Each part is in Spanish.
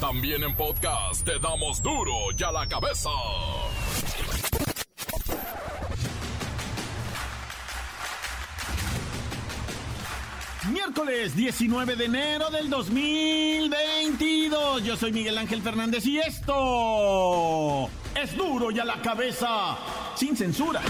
También en podcast te damos duro y a la cabeza. Miércoles 19 de enero del 2022. Yo soy Miguel Ángel Fernández y esto es duro y a la cabeza, sin censura.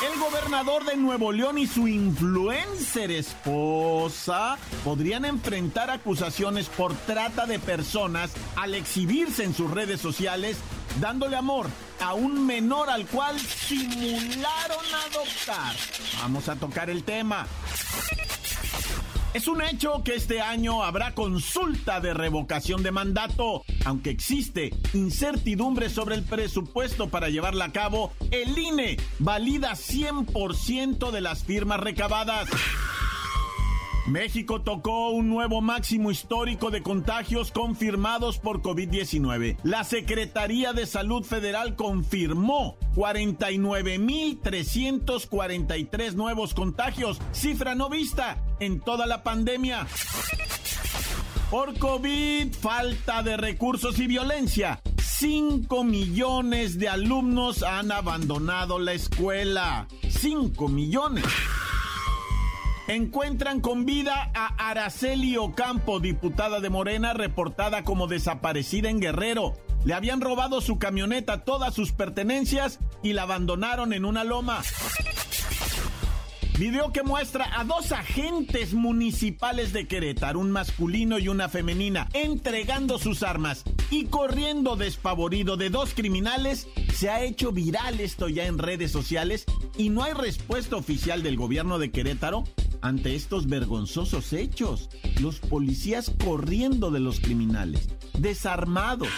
El gobernador de Nuevo León y su influencer esposa podrían enfrentar acusaciones por trata de personas al exhibirse en sus redes sociales dándole amor a un menor al cual simularon adoptar. Vamos a tocar el tema. Es un hecho que este año habrá consulta de revocación de mandato. Aunque existe incertidumbre sobre el presupuesto para llevarla a cabo, el INE valida 100% de las firmas recabadas. México tocó un nuevo máximo histórico de contagios confirmados por COVID-19. La Secretaría de Salud Federal confirmó 49.343 nuevos contagios, cifra no vista en toda la pandemia. Por COVID, falta de recursos y violencia. 5 millones de alumnos han abandonado la escuela. 5 millones. Encuentran con vida a Araceli Ocampo, diputada de Morena, reportada como desaparecida en Guerrero. Le habían robado su camioneta, todas sus pertenencias y la abandonaron en una loma. Video que muestra a dos agentes municipales de Querétaro, un masculino y una femenina, entregando sus armas y corriendo despavorido de dos criminales. Se ha hecho viral esto ya en redes sociales y no hay respuesta oficial del gobierno de Querétaro ante estos vergonzosos hechos. Los policías corriendo de los criminales, desarmados.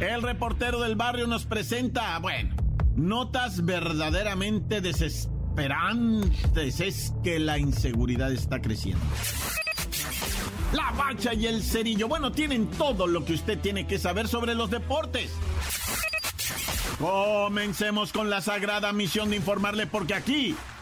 El reportero del barrio nos presenta, bueno, notas verdaderamente desesperantes. Es que la inseguridad está creciendo. La bacha y el cerillo, bueno, tienen todo lo que usted tiene que saber sobre los deportes. Comencemos con la sagrada misión de informarle porque aquí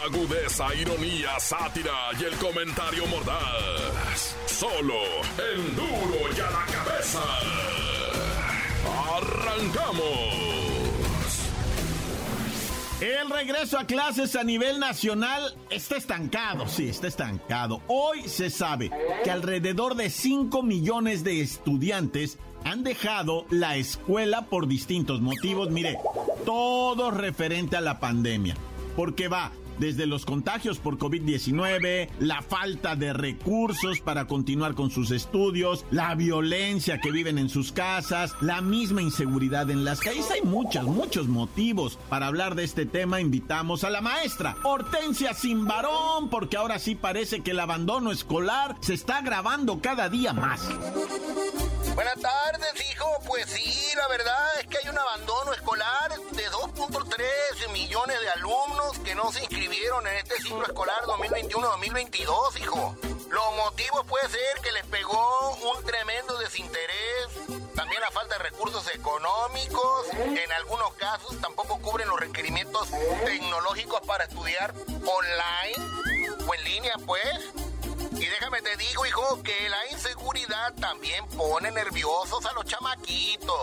Agudeza, ironía, sátira y el comentario mordaz. Solo el duro y a la cabeza. ¡Arrancamos! El regreso a clases a nivel nacional está estancado, sí, está estancado. Hoy se sabe que alrededor de 5 millones de estudiantes han dejado la escuela por distintos motivos. Mire, todo referente a la pandemia. Porque va desde los contagios por COVID-19, la falta de recursos para continuar con sus estudios, la violencia que viven en sus casas, la misma inseguridad en las calles. Hay muchos, muchos motivos para hablar de este tema. Invitamos a la maestra Hortensia Simbarón, porque ahora sí parece que el abandono escolar se está agravando cada día más. Buenas tardes, hijo. Pues sí, la verdad es que hay un abandono escolar de 2.3 millones de alumnos que no se inscribieron en este ciclo escolar 2021-2022, hijo. Los motivos puede ser que les pegó un tremendo desinterés, también la falta de recursos económicos, en algunos casos tampoco cubren los requerimientos tecnológicos para estudiar online o en línea, pues. Y déjame te digo, hijo, que la inseguridad también pone nerviosos a los chamaquitos.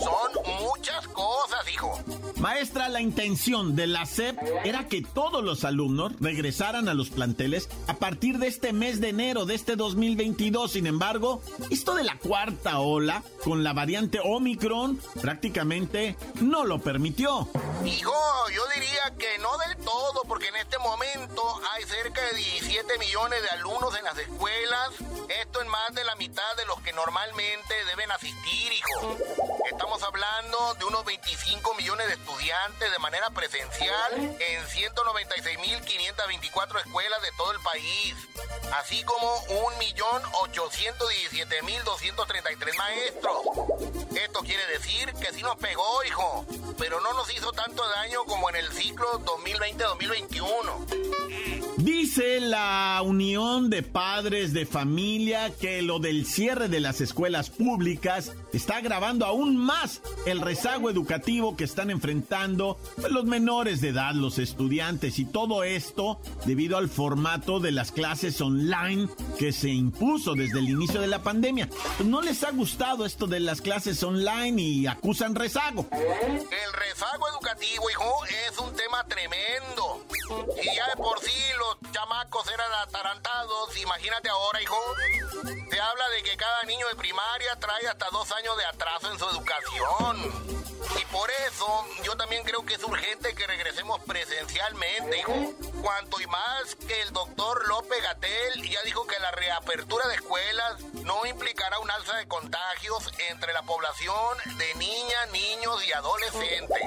Son muchas cosas, hijo. Maestra, la intención de la SEP era que todos los alumnos regresaran a los planteles a partir de este mes de enero de este 2022. Sin embargo, esto de la cuarta ola con la variante Omicron prácticamente no lo permitió. Hijo, yo diría que no del todo, porque en este momento hay cerca de 17 millones de alumnos en las escuelas. Esto es más de la mitad de los que normalmente deben asistir, hijo. Estamos hablando de unos 25 millones de estudiantes de manera presencial en 196.524 escuelas de todo el país, así como 1.817.233 maestros. Esto quiere decir que sí nos pegó, hijo, pero no nos hizo tanto daño como en el ciclo 2020-2021. Dice la Unión de Padres de Familia que lo del cierre de las escuelas públicas está agravando aún más el rezago educativo que están enfrentando los menores de edad, los estudiantes y todo esto debido al formato de las clases online que se impuso desde el inicio de la pandemia. No les ha gustado esto de las clases online y acusan rezago. El rezago educativo, hijo, es un tema tremendo. Y ya de por sí los chamacos eran atarantados, imagínate ahora, hijo. Se habla de que cada niño de primaria trae hasta dos años de atraso en su educación. Y por eso yo también creo que es urgente que regresemos presencialmente, hijo. Cuanto y más que el doctor López Gatel ya dijo que la reapertura de escuelas no implicará un alza de contagios entre la población de niñas, niños y adolescentes.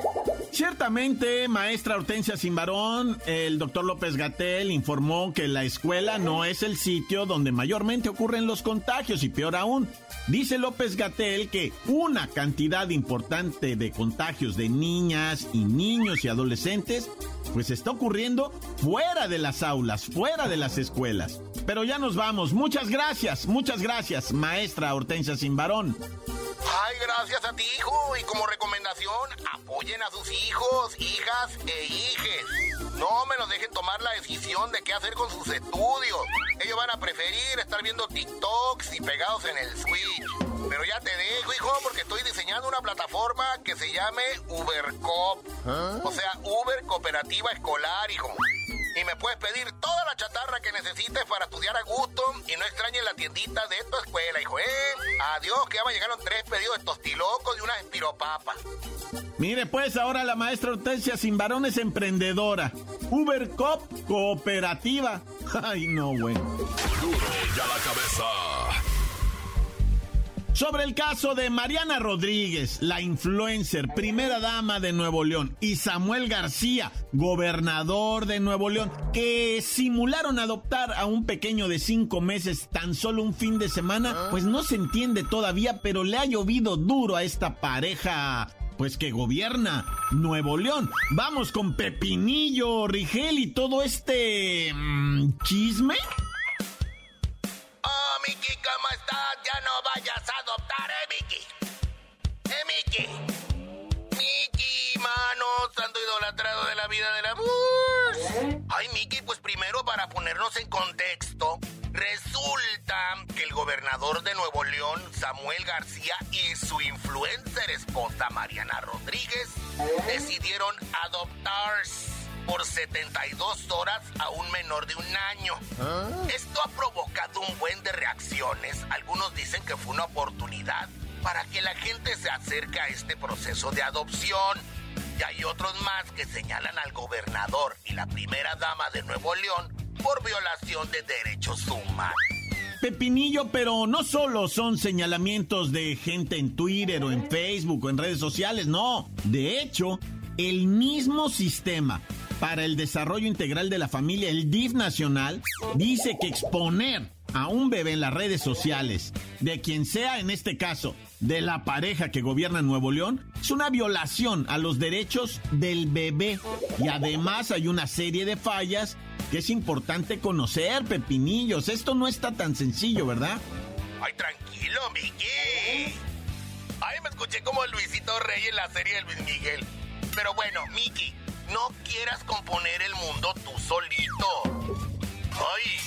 Ciertamente, maestra Hortensia Simbarón, el doctor López Gatel informó que la escuela no es el sitio donde mayormente ocurren los contagios y peor aún, dice López Gatel que una cantidad importante de contagios de niñas y niños y adolescentes pues está ocurriendo fuera de las aulas, fuera de las escuelas. Pero ya nos vamos. Muchas gracias, muchas gracias, maestra Hortensia Simbarón. Ay, gracias a ti, hijo. Y como recomendación, apoyen a sus hijos, hijas e hijes. No me los dejen tomar la decisión de qué hacer con sus estudios. Ellos van a preferir estar viendo TikToks y pegados en el Switch. Pero ya te dejo, hijo, porque estoy diseñando una plataforma que se llame UberCop. O sea, Uber Cooperativa Escolar, hijo. Y me puedes pedir toda la chatarra que necesites para estudiar a gusto y no extrañes la tiendita de tu escuela, hijo, ¿eh? Adiós, que ya me llegaron tres pedidos de tostilocos y una espiropapas. Mire, pues ahora la maestra Hortensia Sin es emprendedora. Uber Cop Cooperativa. Ay, no, bueno. Duro ya la cabeza. Sobre el caso de Mariana Rodríguez, la influencer, primera dama de Nuevo León, y Samuel García, gobernador de Nuevo León, que simularon adoptar a un pequeño de cinco meses tan solo un fin de semana, pues no se entiende todavía, pero le ha llovido duro a esta pareja pues que gobierna Nuevo León. Vamos con Pepinillo, Rigel y todo este mm, chisme. Vida del amor. Ay, Miki, pues primero para ponernos en contexto, resulta que el gobernador de Nuevo León, Samuel García, y su influencer esposa, Mariana Rodríguez, decidieron adoptarse por 72 horas a un menor de un año. Esto ha provocado un buen de reacciones. Algunos dicen que fue una oportunidad para que la gente se acerque a este proceso de adopción. Y hay otros más que señalan al gobernador y la primera dama de Nuevo León por violación de derechos humanos. Pepinillo, pero no solo son señalamientos de gente en Twitter o en Facebook o en redes sociales, no. De hecho, el mismo sistema para el Desarrollo Integral de la Familia, el DIF Nacional, dice que exponer a un bebé en las redes sociales, de quien sea en este caso, de la pareja que gobierna Nuevo León, es una violación a los derechos del bebé. Y además hay una serie de fallas que es importante conocer, Pepinillos. Esto no está tan sencillo, ¿verdad? Ay, tranquilo, Miki. Ay, me escuché como Luisito Rey en la serie de Luis Miguel. Pero bueno, Miki, no quieras componer el mundo tú solito. Ay,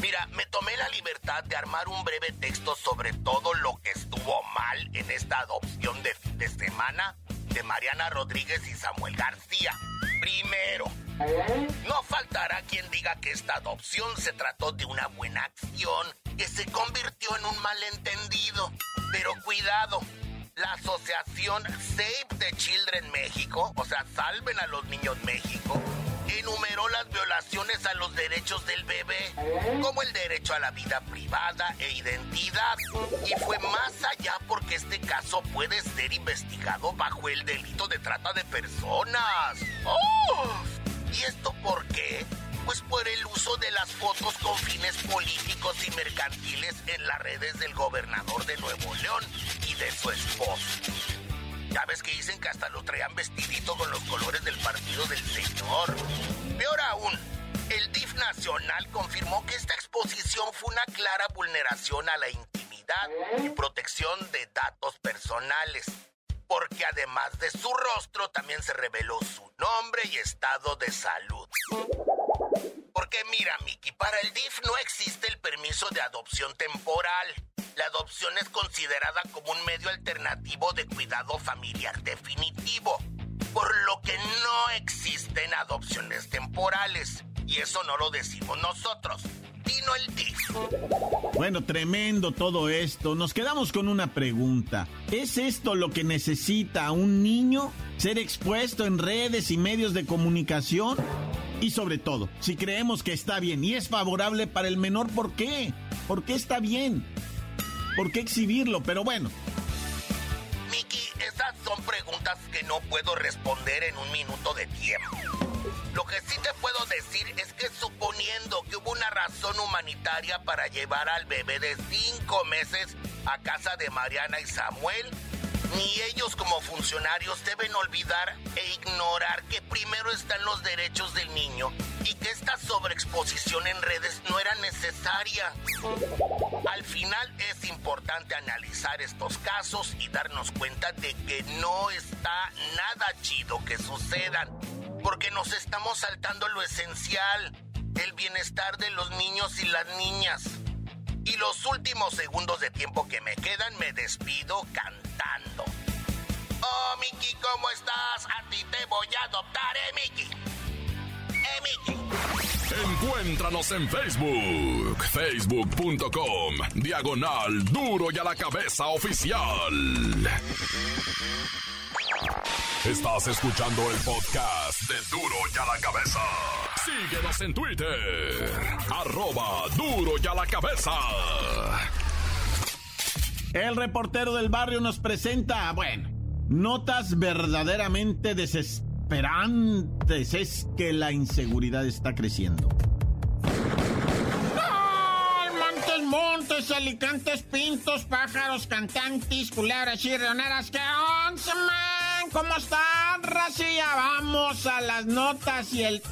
mira, me tomé la libertad de armar un breve texto sobre todo lo que estuvo mal en esta adopción de fin de semana de Mariana Rodríguez y Samuel García. Primero, no faltará quien diga que esta adopción se trató de una buena acción que se convirtió en un malentendido. Pero cuidado, la asociación Save the Children México, o sea, Salven a los Niños México, enumeró las violaciones a los derechos del bebé, como el derecho a la vida privada e identidad, y fue más allá porque este caso puede ser investigado bajo el delito de trata de personas. ¡Oh! ¿Y esto por qué? Pues por el uso de las fotos con fines políticos y mercantiles en las redes del gobernador de Nuevo León y de su esposo. Ya ves que dicen que hasta lo traían vestidito con los colores del partido del señor. Peor aún, el DIF nacional confirmó que esta exposición fue una clara vulneración a la intimidad y protección de datos personales porque además de su rostro también se reveló su nombre y estado de salud. Porque mira, Miki, para el DIF no existe el permiso de adopción temporal. La adopción es considerada como un medio alternativo de cuidado familiar definitivo, por lo que no existen adopciones temporales. Y eso no lo decimos nosotros, vino el DIF. Bueno, tremendo todo esto. Nos quedamos con una pregunta. ¿Es esto lo que necesita un niño? ¿Ser expuesto en redes y medios de comunicación? Y sobre todo, si creemos que está bien y es favorable para el menor, ¿por qué? ¿Por qué está bien? ¿Por qué exhibirlo? Pero bueno. Miki, esas son preguntas que no puedo responder en un minuto de tiempo. Lo que sí te puedo decir es que suponiendo que hubo una razón humanitaria para llevar al bebé de cinco meses a casa de Mariana y Samuel, ni ellos como funcionarios deben olvidar e ignorar que primero están los derechos del niño y que esta sobreexposición en redes no era necesaria. Al final es importante analizar estos casos y darnos cuenta de que no está nada chido que sucedan, porque nos estamos saltando lo esencial, el bienestar de los niños y las niñas. Y los últimos segundos de tiempo que me quedan me despido cantando. Oh, Miki, ¿cómo estás? A ti te voy a adoptar, eh, Miki. Encuéntranos en Facebook, facebook.com, diagonal duro y a la cabeza oficial. Estás escuchando el podcast de Duro y a la cabeza. Síguenos en Twitter, arroba duro y a la cabeza. El reportero del barrio nos presenta, bueno, notas verdaderamente desesperantes. Es que la inseguridad está creciendo. Montes, alicantes, pintos, pájaros, cantantes, culebras y rioneras. ¿Qué once, man? ¿Cómo están, racilla? Vamos a las notas y el...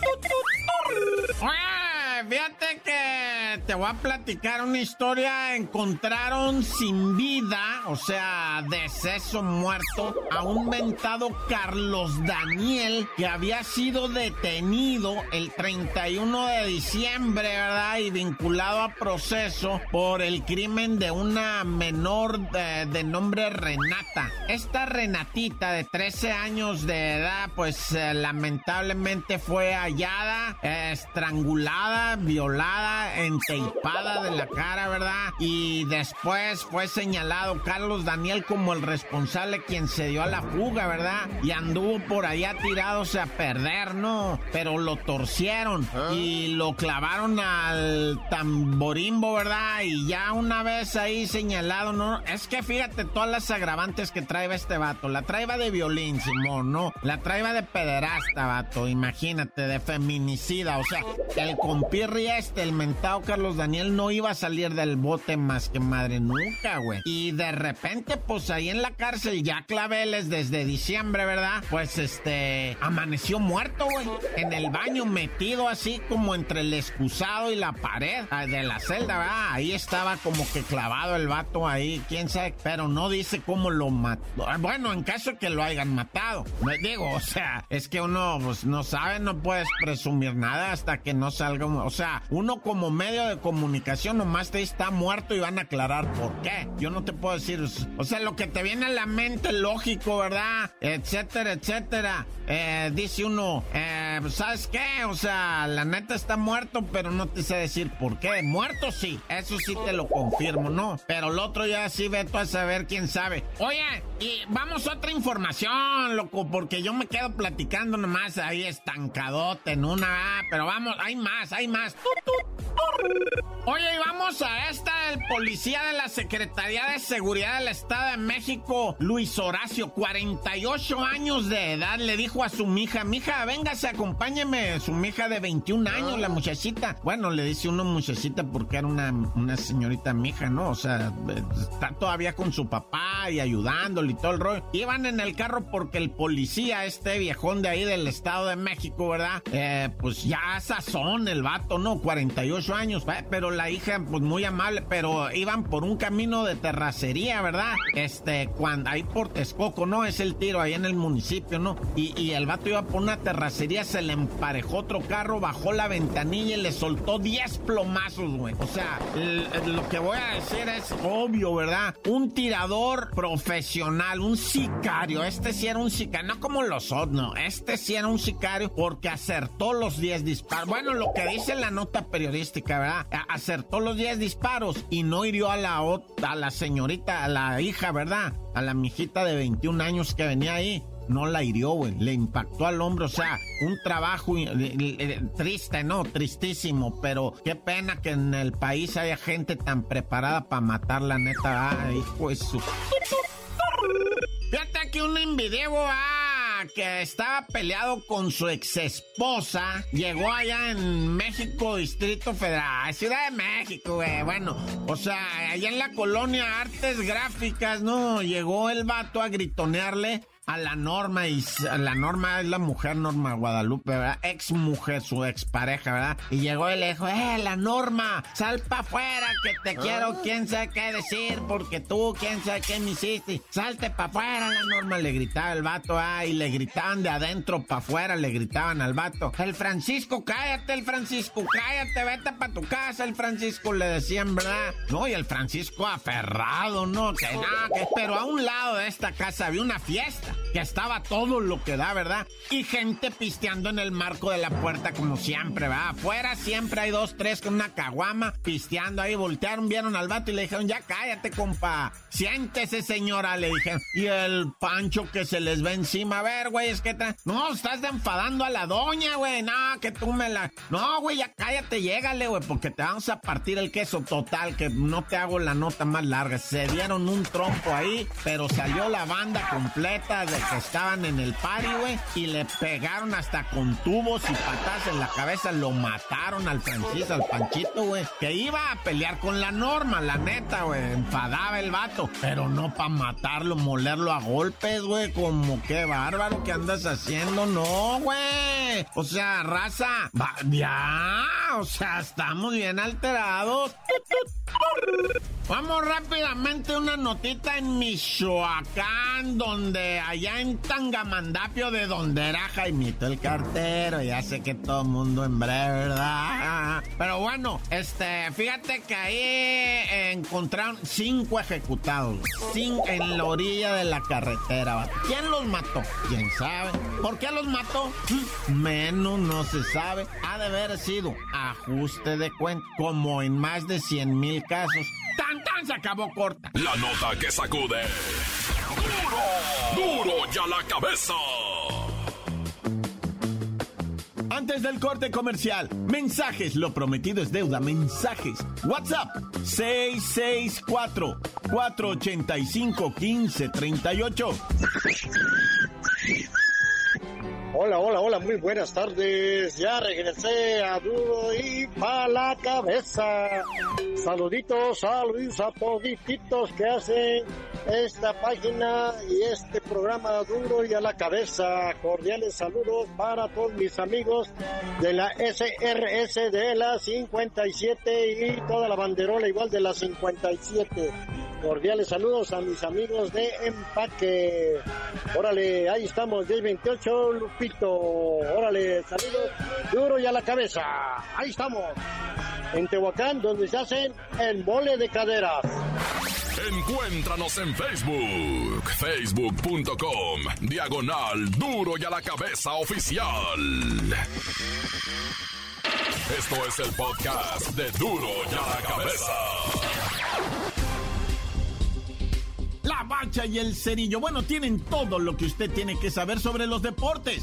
Oye, fíjate que te voy a platicar una historia. Encontraron sin vida, o sea, deceso muerto, a un mentado Carlos Daniel que había sido detenido el 31 de diciembre, ¿verdad? Y vinculado a proceso por el crimen de una menor de, de nombre Renata. Esta Renatita de 13 años de edad, pues eh, lamentablemente fue hallada, eh, estrangulada, violada, enteipada de la cara, ¿verdad? Y después fue señalado Carlos Daniel como el responsable quien se dio a la fuga, ¿verdad? Y anduvo por allá tirándose a perder, ¿no? Pero lo torcieron y lo clavaron al tamborimbo, ¿verdad? Y ya una vez ahí señalado, ¿no? Es que fíjate todas las agravantes que trae este vato. La traeba de violín, Simón, ¿no? La traeba de pederasta, vato. Imagínate, de feminicida. O sea, el compirri este, el mentado Carlos Daniel, no iba a salir del bote más que madre nunca, güey. Y de repente, pues ahí en la cárcel, ya claveles desde diciembre, ¿verdad? Pues este, amaneció muerto, güey. En el baño, metido así como entre el excusado y la pared ah, de la celda, ¿verdad? Ahí estaba como que clavado el vato ahí, quién sabe, pero no dice cómo lo mató. Bueno, en caso que lo hayan matado. Me digo, o sea, es que uno pues no sabe, no puedes presumir nada hasta que no salga, o sea, uno como medio de comunicación nomás te está muerto y van a aclarar por qué. Yo no te puedo decir, o sea, lo que te viene a la mente, lógico, ¿verdad? Etcétera, etcétera. Eh, dice uno, eh, ¿sabes qué? O sea, la neta está muerto, pero no te sé decir por qué. Muerto sí, eso sí te lo confirmo, ¿no? Pero el otro ya sí veto a saber quién sabe. Oye, y vamos a otra información, loco, porque yo me quedo platicando nomás ahí estancadote en una, ah, pero vamos, hay más, hay más. Oye, y vamos a esta, el policía de la Secretaría de Seguridad del Estado de México, Luis Horacio, 48 años de edad, le dijo a su mija, mija, véngase, acompáñeme, su mija de 21 años, la muchachita. Bueno, le dice uno muchachita porque era una, una señorita mija, ¿no? O sea, está todavía con su papá y ayudándole y todo el rollo. Iban en el carro porque el policía, este viejón de ahí del Estado de México, ¿verdad? Eh, pues ya sazón el vato, ¿no? 48 años, pero la hija, pues muy amable, pero iban por un camino de terracería, ¿verdad? Este, cuando ahí por Texcoco, ¿no? Es el tiro ahí en el municipio, ¿no? Y, y el vato iba por una terracería, se le emparejó otro carro, bajó la ventanilla y le soltó 10 plomazos, güey. O sea, lo que voy a decir es obvio, ¿verdad? Un tirador profesional, un sicario. Este sí era un sicario, no como los otros, no. Este sí era un sicario porque acertó los 10 disparos. Bueno, lo que dice la nota periodística, ¿verdad? Acertó los 10 disparos y no hirió a la, a la señorita, a la hija, ¿verdad? A la mijita de 21 años que venía ahí no la hirió, güey. Le impactó al hombro. O sea, un trabajo triste, ¿no? Tristísimo. Pero qué pena que en el país haya gente tan preparada para matar la neta. Ay, hijo de su. Fíjate que un video, ah, que estaba peleado con su ex esposa, llegó allá en México, Distrito Federal, Ciudad de México, güey. Bueno, o sea, allá en la colonia Artes Gráficas, ¿no? Llegó el vato a gritonearle a la Norma y la Norma es la mujer Norma Guadalupe, ¿verdad? Ex mujer, su ex pareja, ¿verdad? Y llegó y le dijo, eh, la Norma, sal para afuera que te quiero, ah. quién sabe qué decir, porque tú, quién sabe qué me hiciste, salte para afuera, la Norma le gritaba el vato, ah, y le gritaban de adentro para afuera, le gritaban al vato, el Francisco, cállate, el Francisco, cállate, vete para tu casa, el Francisco, le decían, ¿verdad? No, y el Francisco aferrado, ¿no? Que nada, que... pero a un lado de esta casa había una fiesta que estaba todo lo que da, ¿verdad? Y gente pisteando en el marco de la puerta como siempre, ¿verdad? Afuera siempre hay dos, tres con una caguama pisteando ahí, voltearon, vieron al vato y le dijeron, ya cállate, compa, siéntese, señora, le dijeron. Y el pancho que se les ve encima, a ver, güey, es que... No, estás enfadando a la doña, güey, no, que tú me la... No, güey, ya cállate, llégale, güey, porque te vamos a partir el queso total, que no te hago la nota más larga. Se dieron un trompo ahí, pero salió la banda completa de que estaban en el party, güey, y le pegaron hasta con tubos y patas en la cabeza, lo mataron al Francisco, al Panchito, güey, que iba a pelear con la norma, la neta, güey, enfadaba el vato, pero no para matarlo, molerlo a golpes, güey, como qué bárbaro que andas haciendo, no, güey, o sea, raza, ya, o sea, estamos bien alterados. Vamos rápidamente una notita en Michoacán, donde allá en Tangamandapio, de donde era Jaimito el cartero, ya sé que todo mundo en breve, ¿verdad? Pero bueno, este, fíjate que ahí encontraron cinco ejecutados, cinco en la orilla de la carretera. ¿Quién los mató? ¿Quién sabe? ¿Por qué los mató? Menos no se sabe. Ha de haber sido ajuste de cuenta, como en más de 100 mil casos. ¡Tan, tan! Se acabó corta. La nota que sacude. ¡Duro! ¡Duro ya la cabeza! Antes del corte comercial, mensajes, lo prometido es deuda, mensajes. WhatsApp 664 485 1538. Hola, hola, hola, muy buenas tardes. Ya regresé a Duro y pa' la cabeza. Saluditos, saludos a todititos que hacen esta página y este programa Duro y a la cabeza. Cordiales saludos para todos mis amigos de la SRS de la 57 y toda la banderola igual de la 57. Cordiales saludos a mis amigos de Empaque. Órale, ahí estamos, 1028, Lupito. Órale, saludos, duro y a la cabeza. Ahí estamos. En Tehuacán, donde se hacen el mole de caderas. Encuéntranos en Facebook, facebook.com, diagonal duro y a la cabeza oficial. Esto es el podcast de duro y a la cabeza. La bacha y el cerillo, bueno, tienen todo lo que usted tiene que saber sobre los deportes.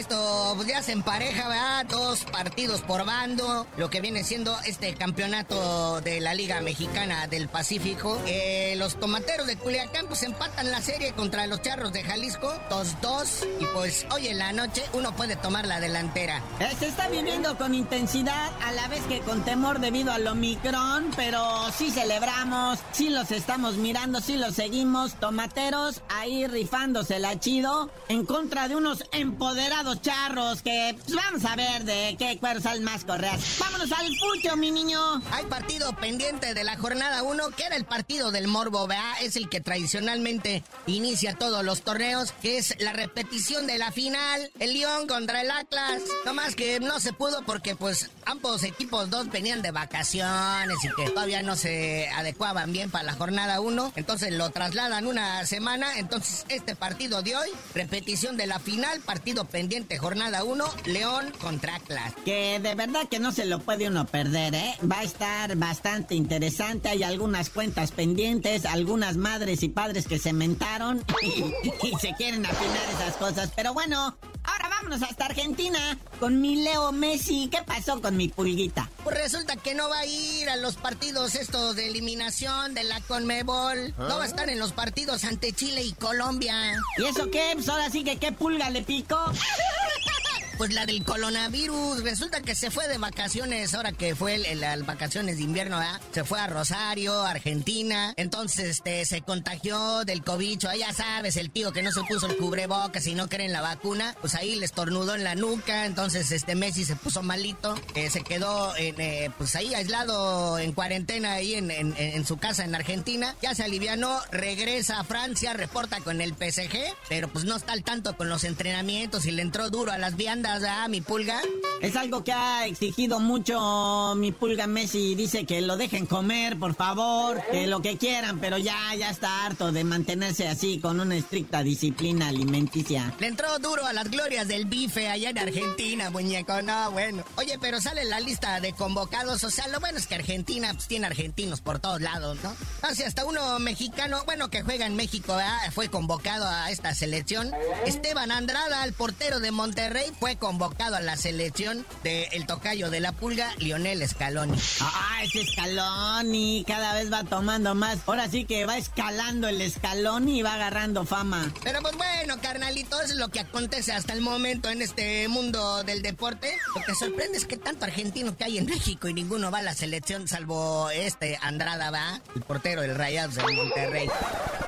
Esto pues, ya se empareja, ¿verdad? Dos partidos por bando, lo que viene siendo este campeonato de la Liga Mexicana del Pacífico. Eh, los tomateros de Culiacán pues empatan la serie contra los charros de Jalisco, 2-2. Y pues hoy en la noche uno puede tomar la delantera. Eh, Se está viviendo con intensidad, a la vez que con temor debido al Omicron, pero sí celebramos, sí los estamos mirando, sí los seguimos. Tomateros ahí rifándosela chido en contra de unos empoderados charros que pues, vamos a ver de qué cuero salen más correas. Vámonos al pucho, mi niño. Hay partido pendiente de la jornada 1, que era el partido del Morbo, ¿verdad? Es el que tradicionalmente inicia todos los torneos, que es la repetición de la final, el León contra el Atlas. No más que no se pudo porque pues ambos equipos dos venían de vacaciones y que todavía no se adecuaban bien para la jornada 1. Entonces lo trasladan una semana. Entonces este partido de hoy, repetición de la final, partido pendiente jornada 1, León contra Atlas. Que de verdad que no se lo puede uno perder, ¿eh? Va a estar bastante interesante. Hay algunas cuentas pendientes, algunas madres y padres que se mentaron y, se quieren afinar esas cosas. Pero bueno, ahora vámonos hasta Argentina con mi Leo Messi. ¿Qué pasó con mi pulguita? Pues resulta que no va a ir a los partidos estos de eliminación de la Conmebol. No va a estar en los partidos ante Chile y Colombia. ¿Y eso qué? Pues ahora sí que qué pulga le picó. Pues la del coronavirus. Resulta que se fue de vacaciones ahora que fue las vacaciones de invierno, ¿verdad? Se fue a Rosario, Argentina. Entonces, este, se contagió del cobicho. Ahí ya sabes, el tío que no se puso el cubrebocas y no creen la vacuna. Pues ahí le estornudó en la nuca. Entonces, este Messi se puso malito. eh, se quedó, en, eh, pues ahí aislado en cuarentena ahí en, en- en su casa en Argentina. Ya se alivianó, regresa a Francia, reporta con el PSG. Pero pues no está al tanto con los entrenamientos y le entró duro a las viandas, ¿ah? Mi pulga. Es algo que ha exigido mucho mi pulga Messi. Dice que lo dejen comer, por favor, que lo que quieran, pero ya, ya está harto de mantenerse así con una estricta disciplina alimenticia. Le entró duro a las glorias del bife allá en Argentina, muñeco. No, bueno. Oye, pero sale la lista de convocados. O sea, lo bueno es que Argentina pues, tiene argentinos por todos lados, ¿no? Así hasta uno mexicano, bueno, que juega en México, ¿verdad? fue convocado a esta selección. Esteban Andrada, el portero de Monterrey, fue convocado a la selección del tocayo de la pulga, Lionel Scaloni. Ah, ese Scaloni cada vez va tomando más. Ahora sí que va escalando el Scaloni y va agarrando fama. Pero pues bueno, carnalito, eso es lo que acontece hasta el momento en este mundo del deporte. Lo que sorprende es que tanto argentino que hay en México y ninguno va a la selección salvo este Andrada, va, el portero del Rayados de Monterrey.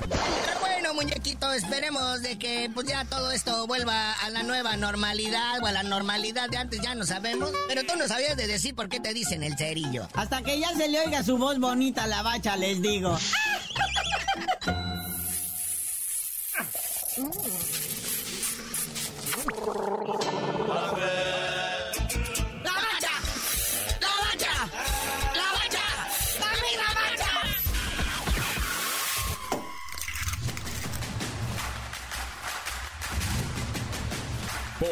Pero bueno, muñequito, esperemos de que pues ya todo esto vuelva a la nueva normalidad a la normalidad de antes, ya no sabemos. Pero tú no sabías de decir por qué te dicen el cerillo. Hasta que ya se le oiga su voz bonita a la bacha, les digo.